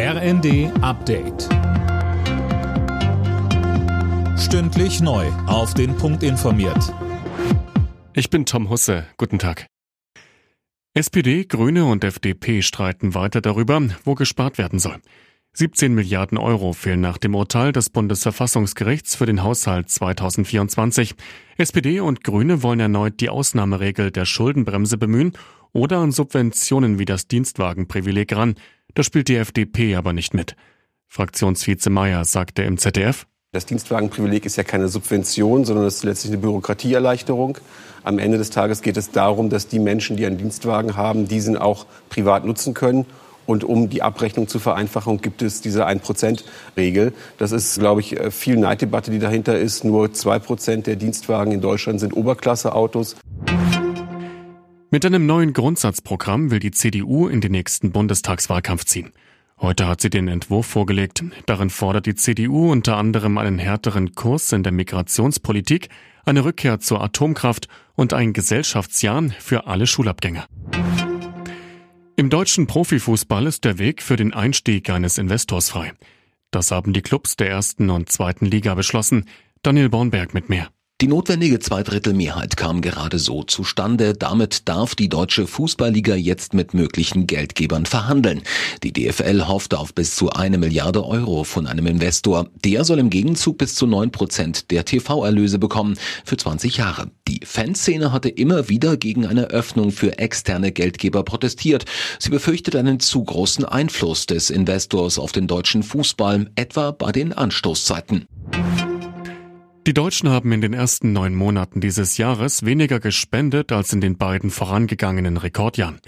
RND Update. Stündlich neu. Auf den Punkt informiert. Ich bin Tom Husse. Guten Tag. SPD, Grüne und FDP streiten weiter darüber, wo gespart werden soll. 17 Milliarden Euro fehlen nach dem Urteil des Bundesverfassungsgerichts für den Haushalt 2024. SPD und Grüne wollen erneut die Ausnahmeregel der Schuldenbremse bemühen oder an Subventionen wie das Dienstwagenprivileg ran. Das spielt die FDP aber nicht mit. Fraktionsvize Meyer sagte im ZDF, das Dienstwagenprivileg ist ja keine Subvention, sondern es ist letztlich eine Bürokratieerleichterung. Am Ende des Tages geht es darum, dass die Menschen, die einen Dienstwagen haben, diesen auch privat nutzen können. Und um die Abrechnung zu vereinfachen, gibt es diese 1%-Regel. Das ist, glaube ich, viel Neiddebatte, die dahinter ist. Nur 2% der Dienstwagen in Deutschland sind Oberklasseautos. Mit einem neuen Grundsatzprogramm will die CDU in den nächsten Bundestagswahlkampf ziehen. Heute hat sie den Entwurf vorgelegt. Darin fordert die CDU unter anderem einen härteren Kurs in der Migrationspolitik, eine Rückkehr zur Atomkraft und ein Gesellschaftsjahr für alle Schulabgänger. Im deutschen Profifußball ist der Weg für den Einstieg eines Investors frei. Das haben die Clubs der ersten und zweiten Liga beschlossen. Daniel Bornberg mit mehr. Die notwendige Zweidrittelmehrheit kam gerade so zustande. Damit darf die deutsche Fußballliga jetzt mit möglichen Geldgebern verhandeln. Die DFL hofft auf bis zu eine Milliarde Euro von einem Investor. Der soll im Gegenzug bis zu neun Prozent der TV-Erlöse bekommen für 20 Jahre. Die Fanszene hatte immer wieder gegen eine Öffnung für externe Geldgeber protestiert. Sie befürchtet einen zu großen Einfluss des Investors auf den deutschen Fußball, etwa bei den Anstoßzeiten. Die Deutschen haben in den ersten neun Monaten dieses Jahres weniger gespendet als in den beiden vorangegangenen Rekordjahren.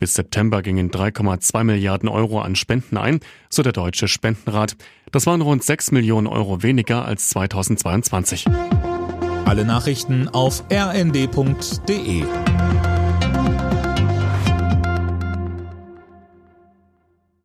Bis September gingen 3,2 Milliarden Euro an Spenden ein, so der Deutsche Spendenrat. Das waren rund 6 Millionen Euro weniger als 2022. Alle Nachrichten auf rnd.de